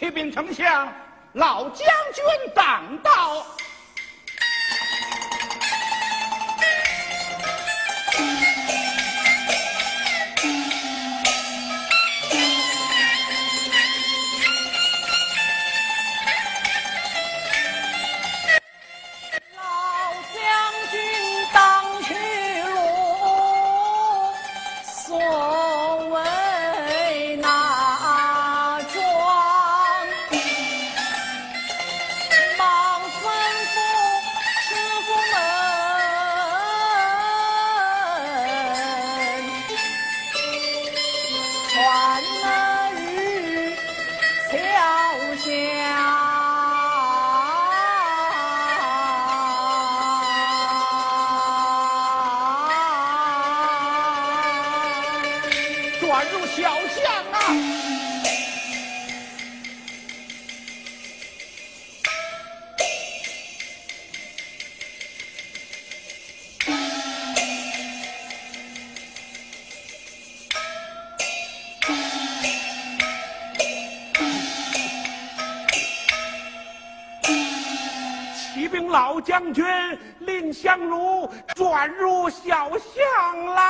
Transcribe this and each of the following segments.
启禀丞相，老将军挡道。转入小巷啊。骑兵老将军蔺相如转入小巷啦。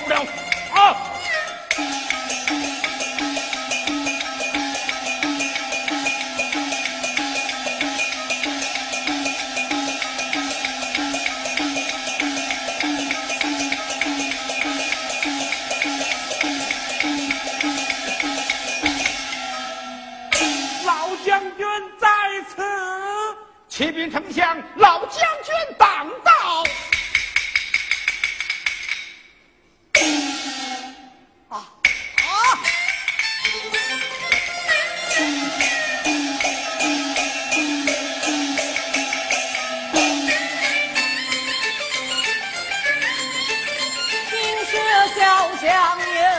启两年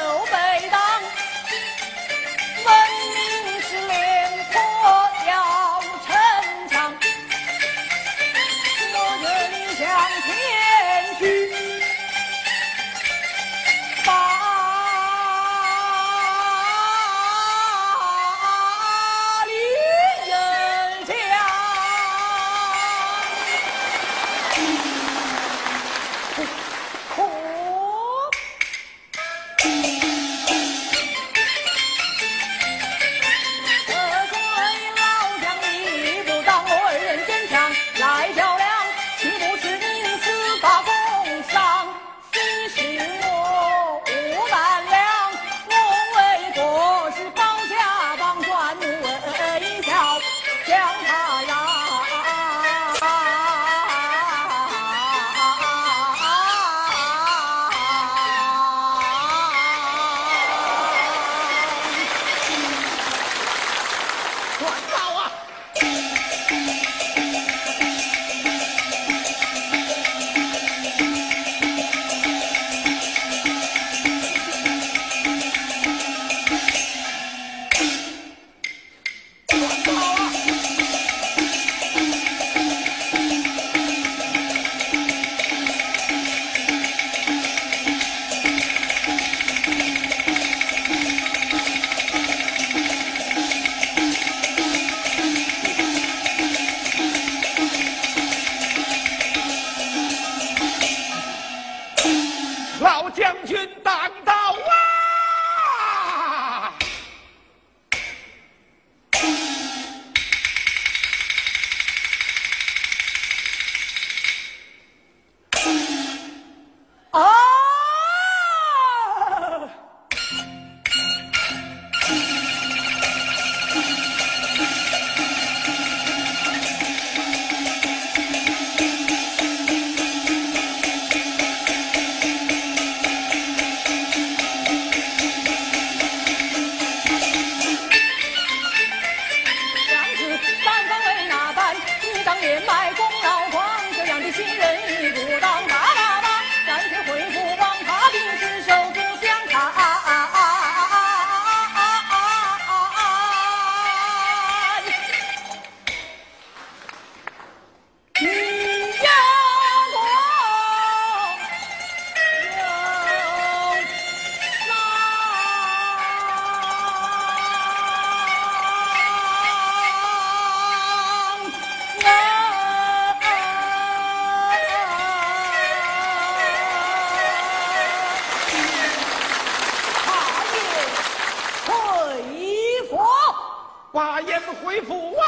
把烟恢复啊。